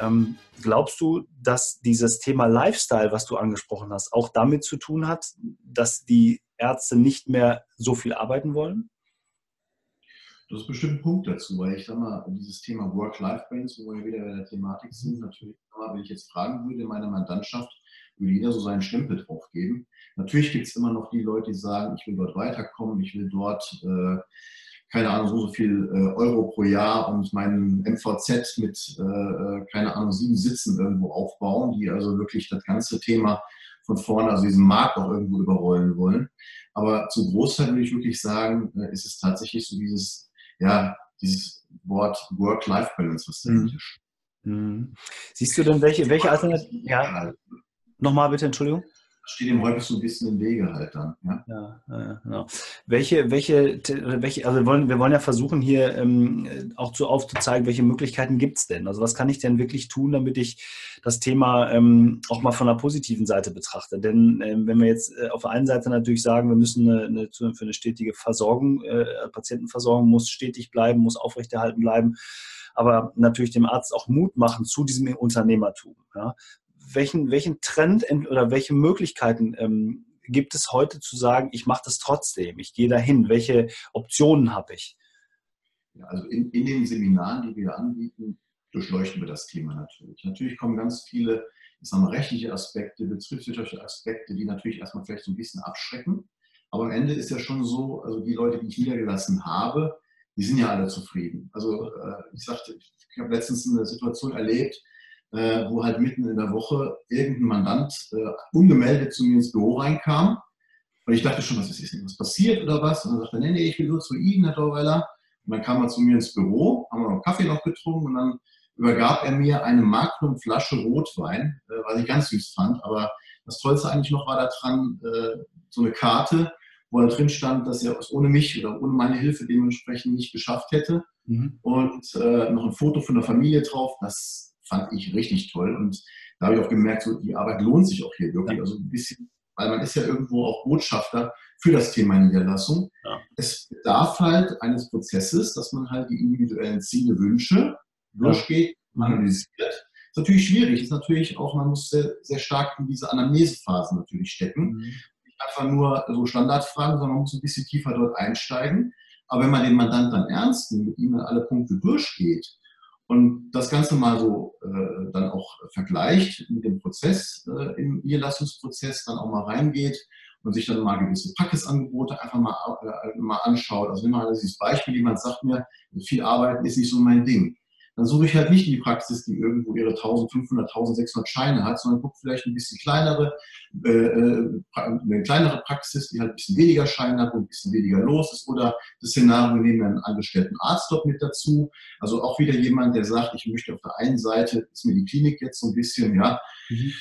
Ähm, glaubst du, dass dieses Thema Lifestyle, was du angesprochen hast, auch damit zu tun hat, dass die Ärzte nicht mehr so viel arbeiten wollen? Das ist bestimmt ein Punkt dazu, weil ich sag mal, dieses Thema Work-Life-Balance, wo wir wieder bei der Thematik sind, natürlich, wenn ich jetzt fragen würde, meine Mandantschaft, würde jeder so seinen Stempel drauf geben. Natürlich gibt es immer noch die Leute, die sagen, ich will dort weiterkommen, ich will dort, äh, keine Ahnung, so, so viel äh, Euro pro Jahr und meinen MVZ mit, äh, äh, keine Ahnung, sieben Sitzen irgendwo aufbauen, die also wirklich das ganze Thema von vorne, also diesen Markt auch irgendwo überrollen wollen. Aber zu Großteil würde ich wirklich sagen, ist es tatsächlich so dieses, ja, dieses Wort Work-Life-Balance, was dahinter steht. Mhm. Siehst du denn welche, welche Alternativen? Ja. Nochmal bitte, Entschuldigung steht ihm häufig so ein bisschen im Wege halt dann. Ja, ja, ja genau. Welche, welche, welche, also wir wollen, wir wollen ja versuchen hier ähm, auch zu aufzuzeigen, welche Möglichkeiten gibt es denn? Also was kann ich denn wirklich tun, damit ich das Thema ähm, auch mal von der positiven Seite betrachte? Denn ähm, wenn wir jetzt äh, auf der einen Seite natürlich sagen, wir müssen eine, eine, für eine stetige Versorgung, äh, Patientenversorgung muss stetig bleiben, muss aufrechterhalten bleiben, aber natürlich dem Arzt auch Mut machen zu diesem Unternehmertum. Ja? Welchen, welchen Trend oder welche Möglichkeiten ähm, gibt es heute zu sagen, ich mache das trotzdem, ich gehe dahin? Welche Optionen habe ich? Ja, also in, in den Seminaren, die wir anbieten, durchleuchten wir das Thema natürlich. Natürlich kommen ganz viele, ich sage mal, rechtliche Aspekte, betriebswirtschaftliche Aspekte, die natürlich erstmal vielleicht so ein bisschen abschrecken. Aber am Ende ist ja schon so, also die Leute, die ich niedergelassen habe, die sind ja alle zufrieden. Also äh, ich sagte, ich habe letztens eine Situation erlebt, äh, wo halt mitten in der Woche irgendein Mandant äh, ungemeldet zu mir ins Büro reinkam. Und ich dachte schon, was ist jetzt was passiert oder was? Und dann sagte er, nee, nee, ich will nur zu Ihnen, Herr Dorweiler. Und dann kam er zu mir ins Büro, haben wir noch Kaffee noch getrunken und dann übergab er mir eine Magnum-Flasche Rotwein, äh, was ich ganz süß fand. Aber das Tollste eigentlich noch war daran äh, so eine Karte, wo da drin stand, dass er es ohne mich oder ohne meine Hilfe dementsprechend nicht geschafft hätte. Mhm. Und äh, noch ein Foto von der Familie drauf. Das fand ich richtig toll. Und da habe ich auch gemerkt, so, die Arbeit lohnt sich auch hier wirklich. Also ein bisschen, weil man ist ja irgendwo auch Botschafter für das Thema Niederlassung. Ja. Es bedarf halt eines Prozesses, dass man halt die individuellen Ziele, Wünsche durchgeht, ja. analysiert. Ist natürlich schwierig, ist natürlich auch, man muss sehr, sehr stark in diese Anamnesephasen natürlich stecken. Mhm. Nicht einfach nur so Standardfragen, sondern man muss ein bisschen tiefer dort einsteigen. Aber wenn man den Mandant dann ernst nimmt, mit ihm alle Punkte durchgeht, und das Ganze mal so äh, dann auch vergleicht mit dem Prozess, äh, im Niederlassungsprozess, dann auch mal reingeht und sich dann mal gewisse Praxisangebote einfach mal, äh, mal anschaut. Also nimm mal dieses Beispiel, jemand sagt mir, viel Arbeiten ist nicht so mein Ding dann suche ich halt nicht die Praxis, die irgendwo ihre 1500, 1600 Scheine hat, sondern gucke vielleicht ein bisschen kleinere, äh, äh, eine kleinere Praxis, die halt ein bisschen weniger Scheine hat, wo ein bisschen weniger los ist. Oder das Szenario, nehmen wir einen angestellten Arzt dort mit dazu. Also auch wieder jemand, der sagt, ich möchte auf der einen Seite, ist mir die Klinik jetzt so ein bisschen, ja, mhm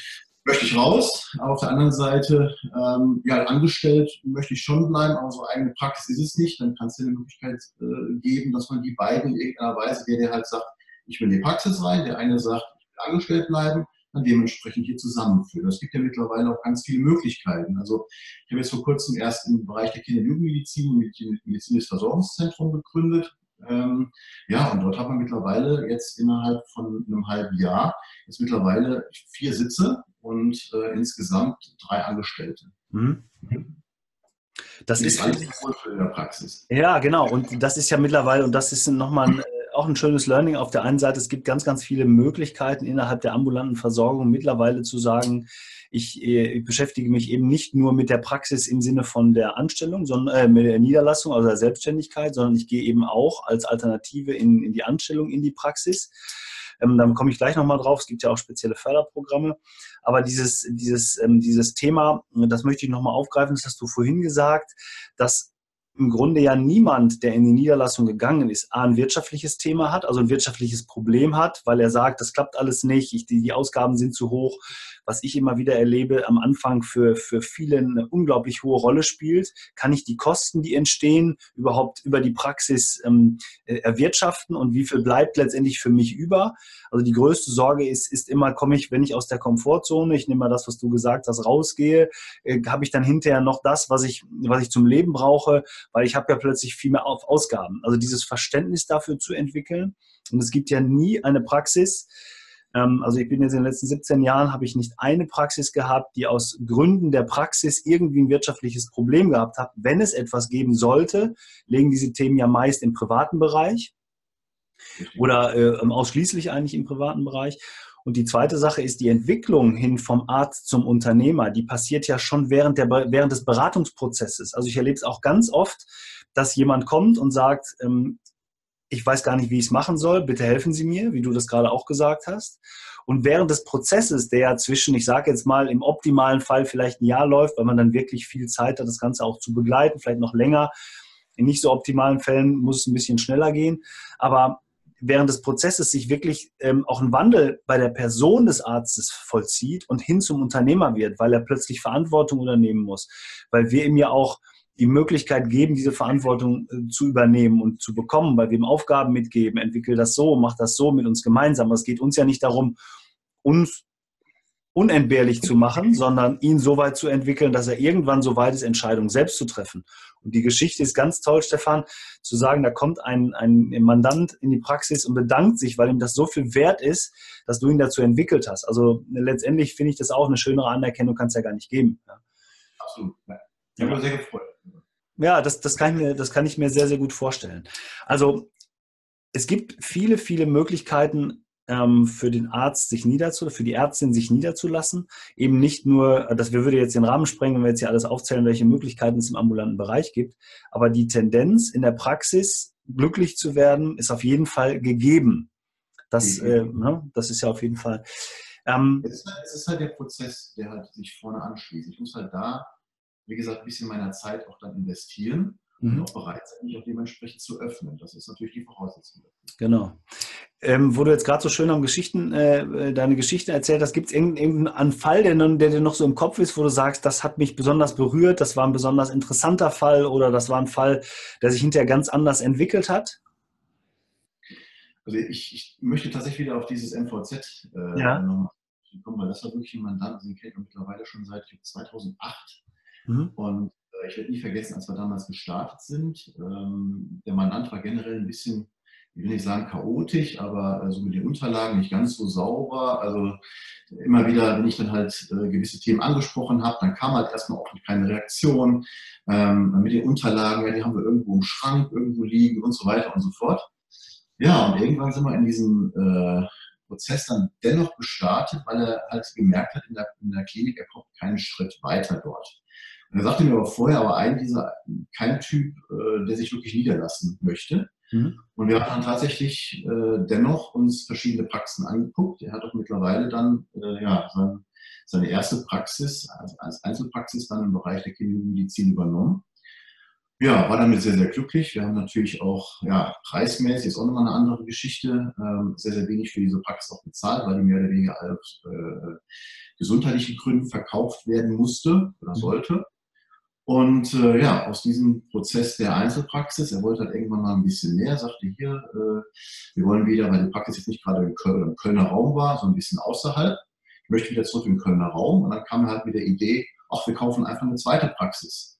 möchte ich raus. Aber auf der anderen Seite, ähm, ja, angestellt möchte ich schon bleiben, aber so eigene Praxis ist es nicht. Dann kann es dir eine Möglichkeit äh, geben, dass man die beiden in irgendeiner Weise, der, der halt sagt, ich will in die Praxis rein, der eine sagt, ich will angestellt bleiben, dann dementsprechend hier zusammenführen. Es gibt ja mittlerweile auch ganz viele Möglichkeiten. Also ich habe jetzt vor kurzem erst im Bereich der Kinder- und Jugendmedizin ein medizinisches Versorgungszentrum gegründet. Ähm, ja, und dort hat man mittlerweile jetzt innerhalb von einem halben Jahr jetzt mittlerweile vier Sitze und äh, insgesamt drei Angestellte. Mhm. Das ist alles in der Praxis. Ja, genau. Und das ist ja mittlerweile, und das ist nochmal ein auch ein schönes Learning. Auf der einen Seite, es gibt ganz, ganz viele Möglichkeiten innerhalb der ambulanten Versorgung mittlerweile zu sagen, ich, äh, ich, beschäftige mich eben nicht nur mit der Praxis im Sinne von der Anstellung, sondern äh, mit der Niederlassung, also der Selbstständigkeit, sondern ich gehe eben auch als Alternative in, in die Anstellung in die Praxis. Ähm, dann komme ich gleich nochmal drauf. Es gibt ja auch spezielle Förderprogramme. Aber dieses, dieses, ähm, dieses Thema, das möchte ich nochmal aufgreifen, das hast du vorhin gesagt, dass im Grunde ja niemand, der in die Niederlassung gegangen ist, A, ein wirtschaftliches Thema hat, also ein wirtschaftliches Problem hat, weil er sagt, das klappt alles nicht, ich, die, die Ausgaben sind zu hoch, was ich immer wieder erlebe, am Anfang für, für viele eine unglaublich hohe Rolle spielt. Kann ich die Kosten, die entstehen, überhaupt über die Praxis ähm, äh, erwirtschaften und wie viel bleibt letztendlich für mich über? Also die größte Sorge ist, ist immer, komme ich, wenn ich aus der Komfortzone, ich nehme mal das, was du gesagt hast, rausgehe, äh, habe ich dann hinterher noch das, was ich, was ich zum Leben brauche, weil ich habe ja plötzlich viel mehr auf Ausgaben. Also dieses Verständnis dafür zu entwickeln. Und es gibt ja nie eine Praxis, also ich bin jetzt in den letzten 17 Jahren, habe ich nicht eine Praxis gehabt, die aus Gründen der Praxis irgendwie ein wirtschaftliches Problem gehabt hat. Wenn es etwas geben sollte, legen diese Themen ja meist im privaten Bereich oder äh, ausschließlich eigentlich im privaten Bereich. Und die zweite Sache ist die Entwicklung hin vom Arzt zum Unternehmer. Die passiert ja schon während, der, während des Beratungsprozesses. Also ich erlebe es auch ganz oft, dass jemand kommt und sagt, ähm, ich weiß gar nicht, wie ich es machen soll, bitte helfen Sie mir, wie du das gerade auch gesagt hast. Und während des Prozesses, der zwischen, ich sage jetzt mal, im optimalen Fall vielleicht ein Jahr läuft, weil man dann wirklich viel Zeit hat, das Ganze auch zu begleiten, vielleicht noch länger. In nicht so optimalen Fällen muss es ein bisschen schneller gehen. Aber während des Prozesses sich wirklich ähm, auch ein Wandel bei der Person des Arztes vollzieht und hin zum Unternehmer wird, weil er plötzlich Verantwortung übernehmen muss, weil wir ihm ja auch die Möglichkeit geben, diese Verantwortung äh, zu übernehmen und zu bekommen, weil wir ihm Aufgaben mitgeben, entwickel das so, mach das so mit uns gemeinsam. Es geht uns ja nicht darum, uns unentbehrlich zu machen, sondern ihn so weit zu entwickeln, dass er irgendwann so weit ist, Entscheidungen selbst zu treffen. Und die Geschichte ist ganz toll, Stefan, zu sagen, da kommt ein, ein Mandant in die Praxis und bedankt sich, weil ihm das so viel wert ist, dass du ihn dazu entwickelt hast. Also letztendlich finde ich das auch eine schönere Anerkennung, kann es ja gar nicht geben. Absolut. Ja. Ich habe mich sehr gefreut. Ja, das, das, kann ich mir, das kann ich mir sehr, sehr gut vorstellen. Also es gibt viele, viele Möglichkeiten ähm, für den Arzt sich niederzulassen, für die Ärztin sich niederzulassen. Eben nicht nur, das wir würde jetzt den Rahmen sprengen, wenn wir jetzt hier alles aufzählen, welche Möglichkeiten es im ambulanten Bereich gibt. Aber die Tendenz in der Praxis, glücklich zu werden, ist auf jeden Fall gegeben. Das, mhm. äh, ne, das ist ja auf jeden Fall. Ähm, es, ist halt, es ist halt der Prozess, der halt sich vorne anschließt. Ich muss halt da wie gesagt, ein bisschen meiner Zeit auch dann investieren mhm. und auch bereit sein, mich auch dementsprechend zu öffnen. Das ist natürlich die Voraussetzung. Genau. Ähm, wo du jetzt gerade so schön am Geschichten, äh, deine Geschichte erzählt hast, gibt es irgendeinen Fall, der, der, dir noch so im Kopf ist, wo du sagst, das hat mich besonders berührt, das war ein besonders interessanter Fall oder das war ein Fall, der sich hinterher ganz anders entwickelt hat? Also ich, ich möchte tatsächlich wieder auf dieses MVZ äh, ja. nochmal kommen, weil das war wirklich ein Mandant, den kennt man mittlerweile schon seit 2008. Mhm. Und äh, ich werde nie vergessen, als wir damals gestartet sind, ähm, der Mandant war generell ein bisschen, ich will nicht sagen chaotisch, aber äh, so mit den Unterlagen nicht ganz so sauber. Also immer wieder, wenn ich dann halt äh, gewisse Themen angesprochen habe, dann kam halt erstmal auch keine Reaktion. Ähm, mit den Unterlagen, ja, die haben wir irgendwo im Schrank irgendwo liegen und so weiter und so fort. Ja, und irgendwann sind wir in diesem äh, Prozess dann dennoch gestartet, weil er halt gemerkt hat in der, in der Klinik, er kommt keinen Schritt weiter dort. Und er sagte mir aber vorher, aber eigentlich ist er kein Typ, äh, der sich wirklich niederlassen möchte. Mhm. Und wir haben dann tatsächlich äh, dennoch uns verschiedene Praxen angeguckt. Er hat auch mittlerweile dann äh, ja, sein, seine erste Praxis also als Einzelpraxis dann im Bereich der Kindermedizin übernommen. Ja, war damit sehr, sehr glücklich. Wir haben natürlich auch, ja, preismäßig ist auch nochmal eine andere Geschichte, ähm, sehr, sehr wenig für diese Praxis auch bezahlt, weil die mehr oder weniger aus äh, gesundheitlichen Gründen verkauft werden musste oder mhm. sollte. Und äh, ja, aus diesem Prozess der Einzelpraxis, er wollte halt irgendwann mal ein bisschen mehr, sagte hier, äh, wir wollen wieder, weil die Praxis jetzt nicht gerade im, Köln, im Kölner Raum war, so ein bisschen außerhalb, ich möchte wieder zurück im Kölner Raum. Und dann kam halt mit der Idee, ach, wir kaufen einfach eine zweite Praxis.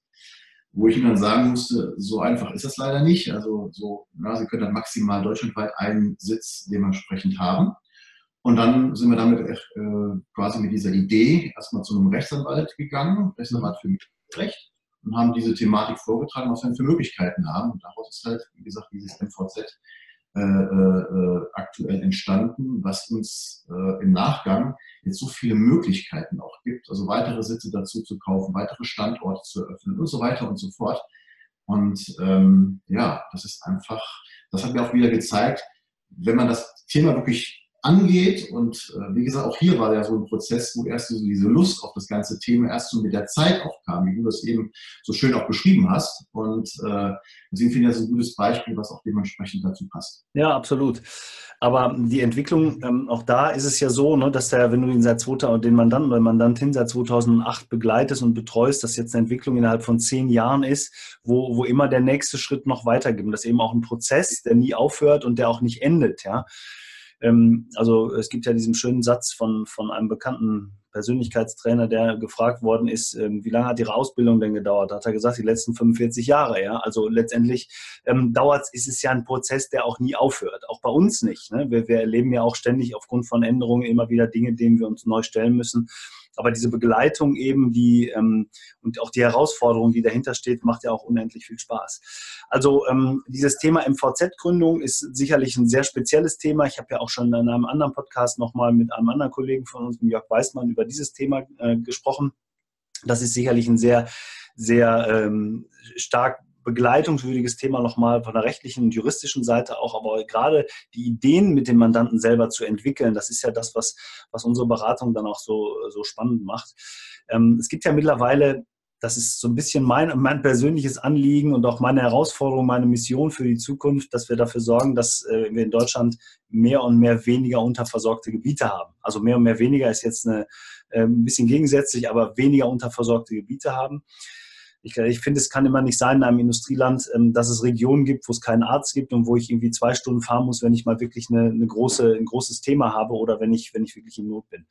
Wo ich ihm dann sagen musste, so einfach ist das leider nicht. Also so, na, Sie können dann maximal deutschlandweit einen Sitz dementsprechend haben. Und dann sind wir damit äh, quasi mit dieser Idee erstmal zu einem Rechtsanwalt gegangen, Rechtsanwalt für Recht und haben diese Thematik vorgetragen, was wir für Möglichkeiten haben. Und daraus ist halt, wie gesagt, dieses MVZ äh, äh, aktuell entstanden, was uns äh, im Nachgang jetzt so viele Möglichkeiten auch gibt, also weitere Sitze dazu zu kaufen, weitere Standorte zu eröffnen und so weiter und so fort. Und ähm, ja, das ist einfach, das hat mir auch wieder gezeigt, wenn man das Thema wirklich angeht. Und äh, wie gesagt, auch hier war ja so ein Prozess, wo erst so diese Lust auf das ganze Thema erst so mit der Zeit auch kam, wie du das eben so schön auch beschrieben hast. Und äh, deswegen finde ich das ein gutes Beispiel, was auch dementsprechend dazu passt. Ja, absolut. Aber die Entwicklung, ähm, auch da ist es ja so, ne, dass der, wenn du ihn seit 2000, den Mandanten oder Mandantin seit 2008 begleitest und betreust, dass jetzt eine Entwicklung innerhalb von zehn Jahren ist, wo, wo immer der nächste Schritt noch weitergibt. Das ist eben auch ein Prozess, der nie aufhört und der auch nicht endet. Ja. Ähm, also es gibt ja diesen schönen Satz von, von einem bekannten Persönlichkeitstrainer, der gefragt worden ist, ähm, wie lange hat Ihre Ausbildung denn gedauert? Da hat er gesagt, die letzten 45 Jahre. Ja, also letztendlich ähm, dauert ist es ja ein Prozess, der auch nie aufhört. Auch bei uns nicht. Ne? Wir, wir erleben ja auch ständig aufgrund von Änderungen immer wieder Dinge, denen wir uns neu stellen müssen. Aber diese Begleitung eben, die ähm, und auch die Herausforderung, die dahinter steht, macht ja auch unendlich viel Spaß. Also ähm, dieses Thema MVZ-Gründung ist sicherlich ein sehr spezielles Thema. Ich habe ja auch schon in einem anderen Podcast nochmal mit einem anderen Kollegen von uns, Jörg Weißmann, über dieses Thema äh, gesprochen. Das ist sicherlich ein sehr, sehr ähm, stark begleitungswürdiges Thema nochmal von der rechtlichen und juristischen Seite auch, aber gerade die Ideen mit dem Mandanten selber zu entwickeln, das ist ja das, was, was unsere Beratung dann auch so, so spannend macht. Ähm, es gibt ja mittlerweile das ist so ein bisschen mein, mein persönliches Anliegen und auch meine Herausforderung, meine Mission für die Zukunft, dass wir dafür sorgen, dass äh, wir in Deutschland mehr und mehr weniger unterversorgte Gebiete haben. Also mehr und mehr weniger ist jetzt eine, äh, ein bisschen gegensätzlich, aber weniger unterversorgte Gebiete haben. Ich, ich finde, es kann immer nicht sein in einem Industrieland, ähm, dass es Regionen gibt, wo es keinen Arzt gibt und wo ich irgendwie zwei Stunden fahren muss, wenn ich mal wirklich eine, eine große, ein großes Thema habe oder wenn ich, wenn ich wirklich in Not bin.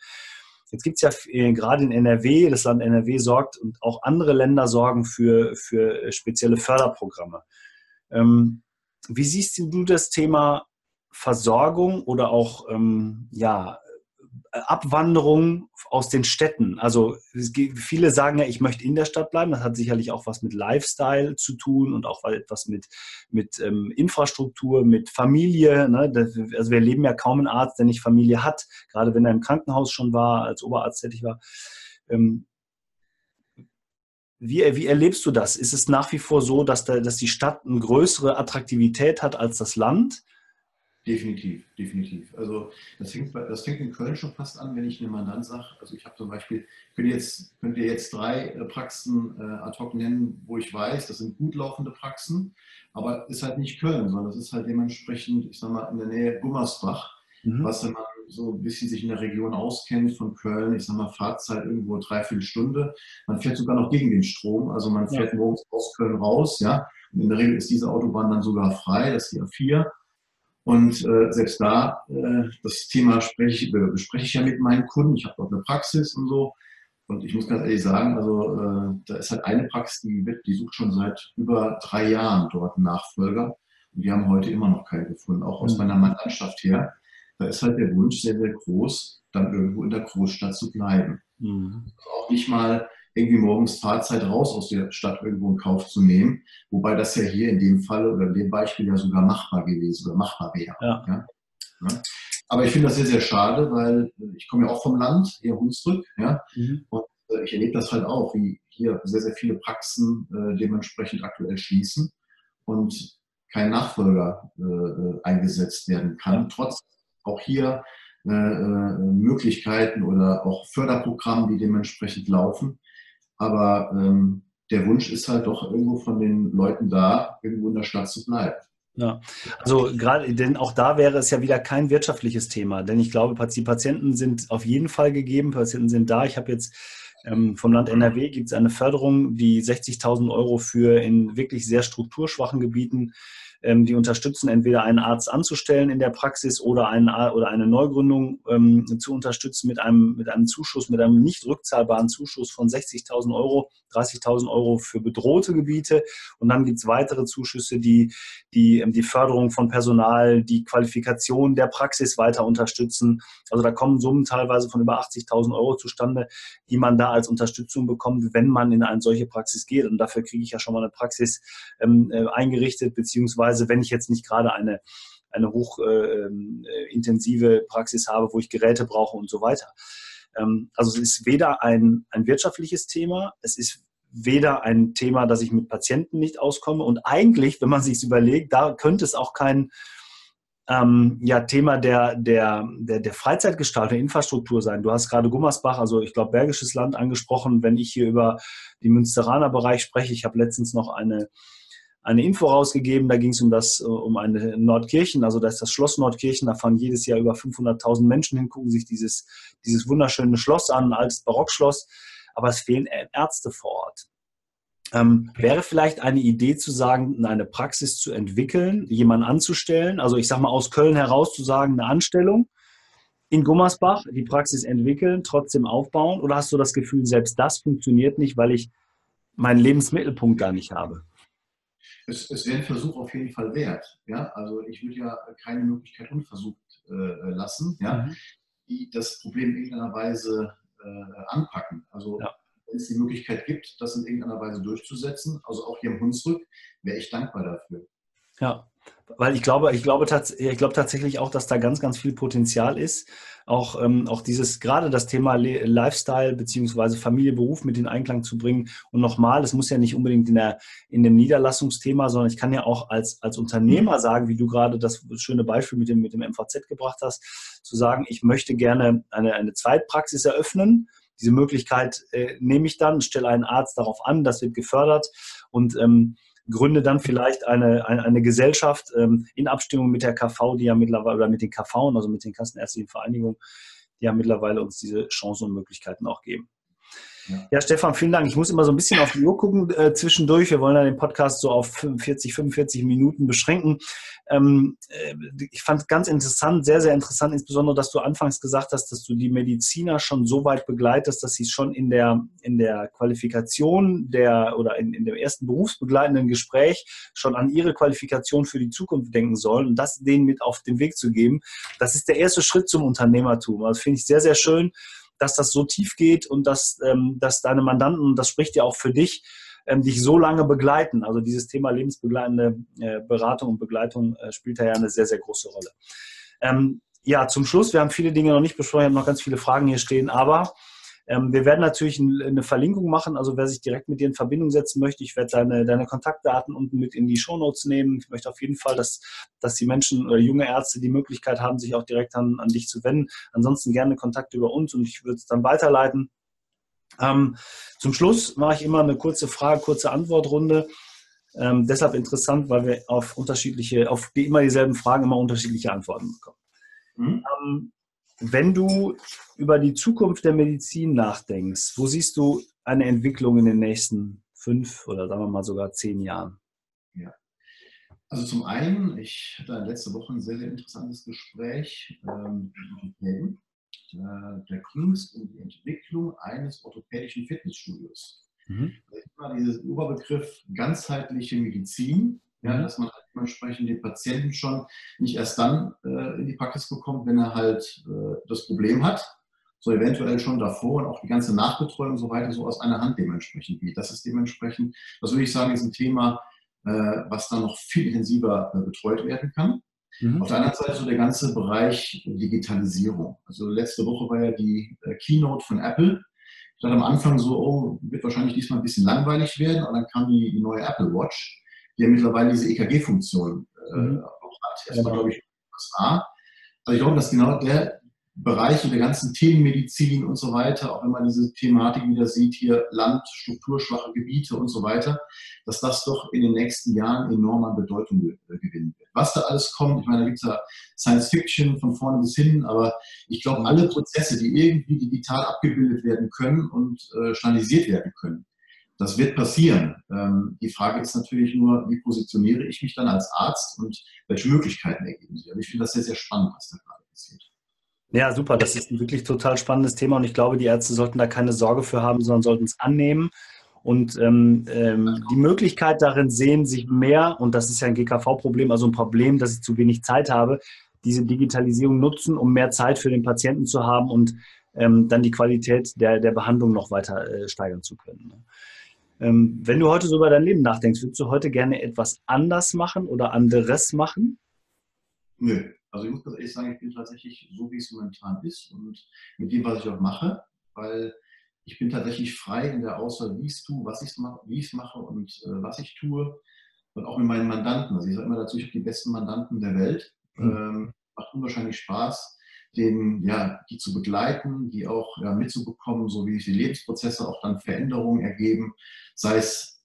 Jetzt gibt es ja äh, gerade in NRW, das Land NRW sorgt und auch andere Länder sorgen für, für spezielle Förderprogramme. Ähm, wie siehst du das Thema Versorgung oder auch ähm, ja, Abwanderung aus den Städten. Also viele sagen ja, ich möchte in der Stadt bleiben. Das hat sicherlich auch was mit Lifestyle zu tun und auch etwas mit, mit ähm, Infrastruktur, mit Familie. Ne? Also wir leben ja kaum einen Arzt, der nicht Familie hat, gerade wenn er im Krankenhaus schon war, als Oberarzt tätig war. Ähm, wie, wie, erlebst du das? Ist es nach wie vor so, dass, da, dass die Stadt eine größere Attraktivität hat als das Land? Definitiv, definitiv. Also das fängt, das fängt in Köln schon fast an, wenn ich einem Mandant sage, also ich habe zum Beispiel, könnt ihr jetzt, könnt ihr jetzt drei äh, Praxen äh, ad hoc nennen, wo ich weiß, das sind gut laufende Praxen, aber ist halt nicht Köln, sondern es ist halt dementsprechend, ich sag mal, in der Nähe Gummersbach, mhm. was wenn man so ein bisschen sich in der Region auskennt von Köln, ich sag mal, Fahrzeit irgendwo dreiviertel Stunde. Man fährt sogar noch gegen den Strom, also man fährt ja. morgens aus Köln raus, ja. Und in der Regel ist diese Autobahn dann sogar frei, das ist die A4. Und äh, selbst da, äh, das Thema spreche, bespreche ich ja mit meinen Kunden. Ich habe dort eine Praxis und so. Und ich muss ganz ehrlich sagen, also äh, da ist halt eine Praxis, die, die sucht schon seit über drei Jahren dort einen Nachfolger. Und die haben heute immer noch keinen gefunden, auch aus mhm. meiner Mandantschaft her. Da ist halt der Wunsch sehr, sehr groß, dann irgendwo in der Großstadt zu bleiben. Mhm. Also auch nicht mal irgendwie morgens Fahrzeit raus aus der Stadt irgendwo in Kauf zu nehmen. Wobei das ja hier in dem Fall oder in dem Beispiel ja sogar machbar gewesen oder machbar wäre. Ja. Ja? Ja. Aber ich finde das sehr, sehr schade, weil ich komme ja auch vom Land, eher Hunsrück, ja. Mhm. Und äh, ich erlebe das halt auch, wie hier sehr, sehr viele Praxen äh, dementsprechend aktuell schließen und kein Nachfolger äh, äh eingesetzt werden kann, trotz auch hier äh, äh, Möglichkeiten oder auch Förderprogramme, die dementsprechend laufen. Aber ähm, der Wunsch ist halt doch irgendwo von den Leuten da, irgendwo in der Stadt zu bleiben. Ja, also gerade, denn auch da wäre es ja wieder kein wirtschaftliches Thema, denn ich glaube, die Patienten sind auf jeden Fall gegeben, Patienten sind da. Ich habe jetzt ähm, vom Land NRW gibt es eine Förderung, die 60.000 Euro für in wirklich sehr strukturschwachen Gebieten die unterstützen, entweder einen Arzt anzustellen in der Praxis oder, einen, oder eine Neugründung ähm, zu unterstützen mit einem, mit einem Zuschuss, mit einem nicht rückzahlbaren Zuschuss von 60.000 Euro, 30.000 Euro für bedrohte Gebiete. Und dann gibt es weitere Zuschüsse, die, die ähm, die Förderung von Personal, die Qualifikation der Praxis weiter unterstützen. Also da kommen Summen teilweise von über 80.000 Euro zustande, die man da als Unterstützung bekommt, wenn man in eine solche Praxis geht. Und dafür kriege ich ja schon mal eine Praxis ähm, äh, eingerichtet, beziehungsweise beziehungsweise wenn ich jetzt nicht gerade eine, eine hochintensive äh, ähm, Praxis habe, wo ich Geräte brauche und so weiter. Ähm, also es ist weder ein, ein wirtschaftliches Thema, es ist weder ein Thema, dass ich mit Patienten nicht auskomme und eigentlich, wenn man sich überlegt, da könnte es auch kein ähm, ja, Thema der, der, der, der Freizeitgestaltung, Infrastruktur sein. Du hast gerade Gummersbach, also ich glaube Bergisches Land angesprochen, wenn ich hier über den Münsteraner Bereich spreche. Ich habe letztens noch eine eine Info rausgegeben, da ging es um das, äh, um eine Nordkirchen, also da ist das Schloss Nordkirchen, da fahren jedes Jahr über 500.000 Menschen hin, gucken sich dieses, dieses wunderschöne Schloss an, ein altes Barockschloss, aber es fehlen Ärzte vor Ort. Ähm, wäre vielleicht eine Idee zu sagen, eine Praxis zu entwickeln, jemanden anzustellen, also ich sage mal aus Köln heraus zu sagen, eine Anstellung, in Gummersbach die Praxis entwickeln, trotzdem aufbauen? Oder hast du das Gefühl, selbst das funktioniert nicht, weil ich meinen Lebensmittelpunkt gar nicht habe? Es, es wäre ein Versuch auf jeden Fall wert. Ja? Also ich würde ja keine Möglichkeit unversucht äh, lassen, ja? Mhm. die das Problem in irgendeiner Weise äh, anpacken. Also ja. wenn es die Möglichkeit gibt, das in irgendeiner Weise durchzusetzen, also auch hier im Hunsrück, wäre ich dankbar dafür. Ja, weil ich glaube, ich glaube, ich glaube tatsächlich auch, dass da ganz, ganz viel Potenzial ist. Auch, ähm, auch dieses, gerade das Thema Lifestyle beziehungsweise Familie, Beruf mit in Einklang zu bringen. Und nochmal, es muss ja nicht unbedingt in, der, in dem Niederlassungsthema, sondern ich kann ja auch als, als Unternehmer sagen, wie du gerade das schöne Beispiel mit dem, mit dem MVZ gebracht hast, zu sagen, ich möchte gerne eine, eine Zweitpraxis eröffnen. Diese Möglichkeit äh, nehme ich dann, stelle einen Arzt darauf an, das wird gefördert und ähm, gründe dann vielleicht eine, eine, eine Gesellschaft ähm, in Abstimmung mit der KV, die ja mittlerweile, oder mit den KV, also mit den Kassenärztlichen Vereinigungen, die ja mittlerweile uns diese Chancen und Möglichkeiten auch geben. Ja. ja. Stefan, vielen Dank. Ich muss immer so ein bisschen auf die Uhr gucken äh, zwischendurch. Wir wollen ja den Podcast so auf 45, 45 Minuten beschränken. Ähm, äh, ich fand ganz interessant, sehr, sehr interessant, insbesondere, dass du anfangs gesagt hast, dass du die Mediziner schon so weit begleitest, dass sie schon in der, in der Qualifikation der oder in, in dem ersten berufsbegleitenden Gespräch schon an ihre Qualifikation für die Zukunft denken sollen und das denen mit auf den Weg zu geben. Das ist der erste Schritt zum Unternehmertum. Das also finde ich sehr, sehr schön dass das so tief geht und dass, ähm, dass deine Mandanten, und das spricht ja auch für dich, ähm, dich so lange begleiten. Also dieses Thema lebensbegleitende äh, Beratung und Begleitung äh, spielt da ja eine sehr, sehr große Rolle. Ähm, ja, zum Schluss, wir haben viele Dinge noch nicht besprochen, wir haben noch ganz viele Fragen hier stehen, aber wir werden natürlich eine Verlinkung machen, also wer sich direkt mit dir in Verbindung setzen möchte, ich werde deine, deine Kontaktdaten unten mit in die Shownotes nehmen. Ich möchte auf jeden Fall, dass, dass die Menschen oder junge Ärzte die Möglichkeit haben, sich auch direkt an, an dich zu wenden. Ansonsten gerne Kontakt über uns und ich würde es dann weiterleiten. Ähm, zum Schluss mache ich immer eine kurze Frage, kurze Antwortrunde. Ähm, deshalb interessant, weil wir auf unterschiedliche, auf die immer dieselben Fragen immer unterschiedliche Antworten bekommen. Mhm. Ähm, wenn du über die Zukunft der Medizin nachdenkst, wo siehst du eine Entwicklung in den nächsten fünf oder sagen wir mal sogar zehn Jahren? Ja. Also zum einen, ich hatte letzte Woche ein sehr, sehr interessantes Gespräch ähm, mit ging es um die Entwicklung eines orthopädischen Fitnessstudios. Mhm. Ist immer dieser Oberbegriff ganzheitliche Medizin ja, mhm. dass man dementsprechend den Patienten schon nicht erst dann äh, in die Praxis bekommt, wenn er halt äh, das Problem hat, so eventuell schon davor und auch die ganze Nachbetreuung und so weiter so aus einer Hand dementsprechend geht. Das ist dementsprechend, das würde ich sagen, ist ein Thema, äh, was da noch viel intensiver äh, betreut werden kann. Mhm. Auf der anderen Seite so der ganze Bereich Digitalisierung. Also letzte Woche war ja die äh, Keynote von Apple. Ich dachte am Anfang so, oh, wird wahrscheinlich diesmal ein bisschen langweilig werden. Und dann kam die, die neue Apple Watch die ja mittlerweile diese EKG-Funktion äh, mhm. auch hat. Erstmal, glaube ich, was war. Also ich glaube, dass genau der Bereich der ganzen Themenmedizin und so weiter, auch wenn man diese Thematik wieder sieht, hier Land, strukturschwache Gebiete und so weiter, dass das doch in den nächsten Jahren enorm an Bedeutung äh, gewinnen wird. Was da alles kommt, ich meine, da gibt es ja Science Fiction von vorne bis hin, aber ich glaube, alle Prozesse, die irgendwie digital abgebildet werden können und äh, standardisiert werden können, das wird passieren. Ähm, die Frage ist natürlich nur, wie positioniere ich mich dann als Arzt und welche Möglichkeiten ergeben sich. Aber ich finde das sehr, sehr spannend, was da gerade passiert. Ja, super. Das ist ein wirklich total spannendes Thema und ich glaube, die Ärzte sollten da keine Sorge für haben, sondern sollten es annehmen und ähm, ähm, die Möglichkeit darin sehen, sich mehr, und das ist ja ein GKV-Problem, also ein Problem, dass ich zu wenig Zeit habe, diese Digitalisierung nutzen, um mehr Zeit für den Patienten zu haben und ähm, dann die Qualität der, der Behandlung noch weiter äh, steigern zu können. Ne? Ähm, wenn du heute so über dein Leben nachdenkst, würdest du heute gerne etwas anders machen oder anderes machen? Nö. Also ich muss ganz ehrlich sagen, ich bin tatsächlich so, wie es momentan ist und mit dem, was ich auch mache, weil ich bin tatsächlich frei in der Auswahl, wie ich es tue, was ich mache, wie ich es mache und äh, was ich tue. Und auch mit meinen Mandanten. Also ich sage immer dazu, ich habe die besten Mandanten der Welt. Mhm. Ähm, macht unwahrscheinlich Spaß den, ja, die zu begleiten, die auch ja, mitzubekommen, so wie die Lebensprozesse auch dann Veränderungen ergeben. Sei es,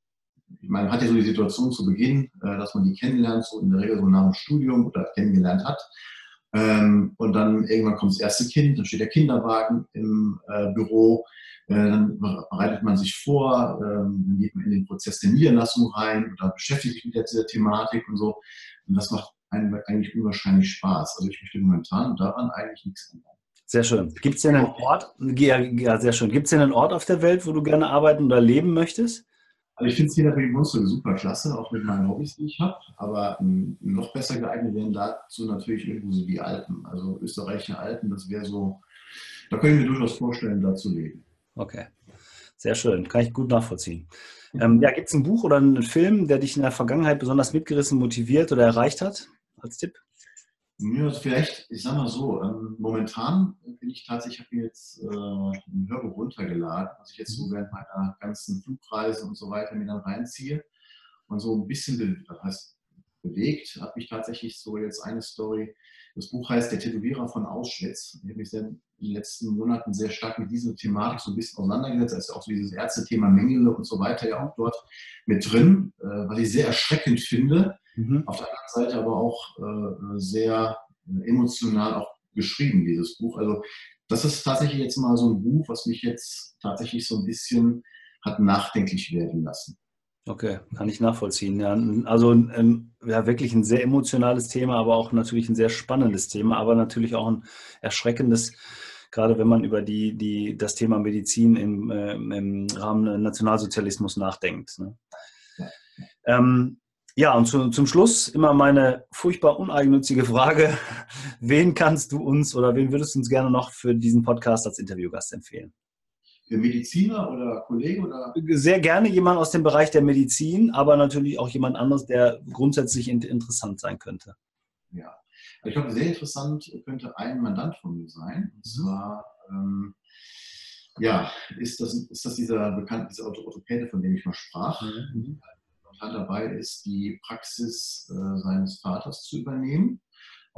man hat ja so die Situation zu Beginn, äh, dass man die kennenlernt, so in der Regel so nach dem Studium oder kennengelernt hat. Ähm, und dann irgendwann kommt das erste Kind, dann steht der Kinderwagen im äh, Büro, äh, dann bereitet man sich vor, ähm, dann geht man in den Prozess der Niederlassung rein oder beschäftigt sich mit der Thematik und so. Und das macht eigentlich unwahrscheinlich Spaß. Also ich möchte momentan daran eigentlich nichts ändern. Sehr schön. Gibt es denn einen Ort, ja, ja sehr schön. Gibt es denn einen Ort auf der Welt, wo du gerne arbeiten oder leben möchtest? Also ich finde Szenerie Munster super klasse, auch mit meinen Hobbys, die ich habe. Aber ähm, noch besser geeignet wären dazu natürlich irgendwo so die Alpen. Also österreichische Alpen, das wäre so, da können wir durchaus vorstellen, da zu leben. Okay, sehr schön. Kann ich gut nachvollziehen. Ähm, ja, gibt es ein Buch oder einen Film, der dich in der Vergangenheit besonders mitgerissen, motiviert oder erreicht hat, als Tipp? Ja, also vielleicht, ich sag mal so, ähm, momentan bin ich tatsächlich, ich habe mir jetzt äh, ein Hörbuch runtergeladen, was ich jetzt so mhm. während meiner ganzen Flugreise und so weiter mir dann reinziehe. Und so ein bisschen be das heißt, bewegt hat mich tatsächlich so jetzt eine Story. Das Buch heißt Der Tätowierer von Auschwitz. Ich habe mich sehr, in den letzten Monaten sehr stark mit dieser Thematik so ein bisschen auseinandergesetzt. Also auch so dieses Ärztethema Mengele und so weiter ja auch dort mit drin, äh, was ich sehr erschreckend finde Mhm. Auf der anderen Seite aber auch äh, sehr emotional auch geschrieben, dieses Buch. Also das ist tatsächlich jetzt mal so ein Buch, was mich jetzt tatsächlich so ein bisschen hat nachdenklich werden lassen. Okay, kann ich nachvollziehen. Ja, also ähm, ja, wirklich ein sehr emotionales Thema, aber auch natürlich ein sehr spannendes Thema, aber natürlich auch ein erschreckendes, gerade wenn man über die, die, das Thema Medizin im, äh, im Rahmen Nationalsozialismus nachdenkt. Ne? Ja. Ähm, ja, und zu, zum Schluss immer meine furchtbar uneigennützige Frage. Wen kannst du uns oder wen würdest du uns gerne noch für diesen Podcast als Interviewgast empfehlen? Mediziner oder Kollege? Oder? Sehr gerne jemand aus dem Bereich der Medizin, aber natürlich auch jemand anderes, der grundsätzlich interessant sein könnte. Ja, ich glaube, sehr interessant könnte ein Mandant von mir sein. Und mhm. zwar, ähm, ja, ist das, ist das dieser bekannte, dieser Orthopäde, von dem ich mal sprach. Mhm momentan dabei ist, die Praxis äh, seines Vaters zu übernehmen.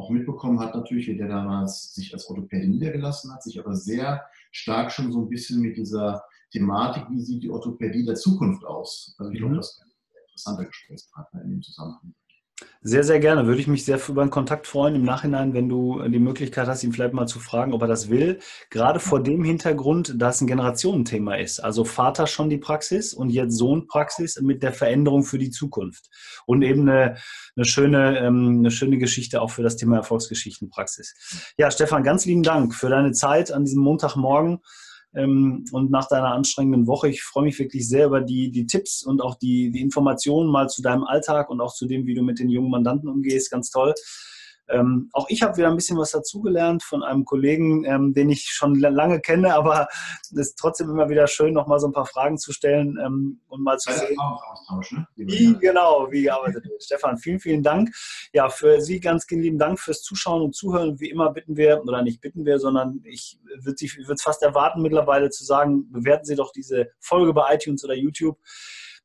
Auch mitbekommen hat natürlich, wie der damals sich als Orthopäde niedergelassen hat, sich aber sehr stark schon so ein bisschen mit dieser Thematik, wie sieht die Orthopädie der Zukunft aus. Also ich glaube, mhm. das ist ein interessanter Gesprächspartner in dem Zusammenhang. Sehr, sehr gerne. Würde ich mich sehr über einen Kontakt freuen im Nachhinein, wenn du die Möglichkeit hast, ihn vielleicht mal zu fragen, ob er das will. Gerade vor dem Hintergrund, dass es ein Generationenthema ist. Also Vater schon die Praxis und jetzt Sohn Praxis mit der Veränderung für die Zukunft. Und eben eine, eine, schöne, ähm, eine schöne Geschichte auch für das Thema Erfolgsgeschichtenpraxis. Ja, Stefan, ganz lieben Dank für deine Zeit an diesem Montagmorgen ähm, und nach deiner anstrengenden Woche. Ich freue mich wirklich sehr über die, die Tipps und auch die, die Informationen mal zu deinem Alltag und auch zu dem, wie du mit den jungen Mandanten umgehst. Ganz toll. Ähm, auch ich habe wieder ein bisschen was dazugelernt von einem Kollegen, ähm, den ich schon lange kenne, aber es ist trotzdem immer wieder schön, noch mal so ein paar Fragen zu stellen ähm, und mal zu sehen, ne? wie genau, wie gearbeitet wird. Stefan, vielen, vielen Dank. Ja, für Sie ganz lieben Dank fürs Zuschauen und Zuhören. Wie immer bitten wir, oder nicht bitten wir, sondern ich würde es fast erwarten mittlerweile zu sagen, bewerten Sie doch diese Folge bei iTunes oder YouTube.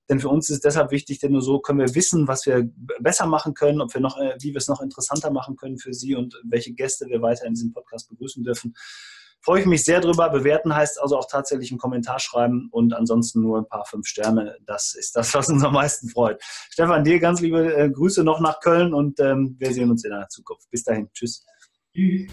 Denn für uns ist es deshalb wichtig, denn nur so können wir wissen, was wir besser machen können, ob wir noch, äh, wie wir es noch interessanter machen können für Sie und welche Gäste wir weiter in diesem Podcast begrüßen dürfen. Freue ich mich sehr drüber. Bewerten heißt also auch tatsächlich einen Kommentar schreiben und ansonsten nur ein paar fünf Sterne. Das ist das, was uns am meisten freut. Stefan, dir ganz liebe äh, Grüße noch nach Köln und ähm, wir sehen uns in der Zukunft. Bis dahin. Tschüss. Tschüss.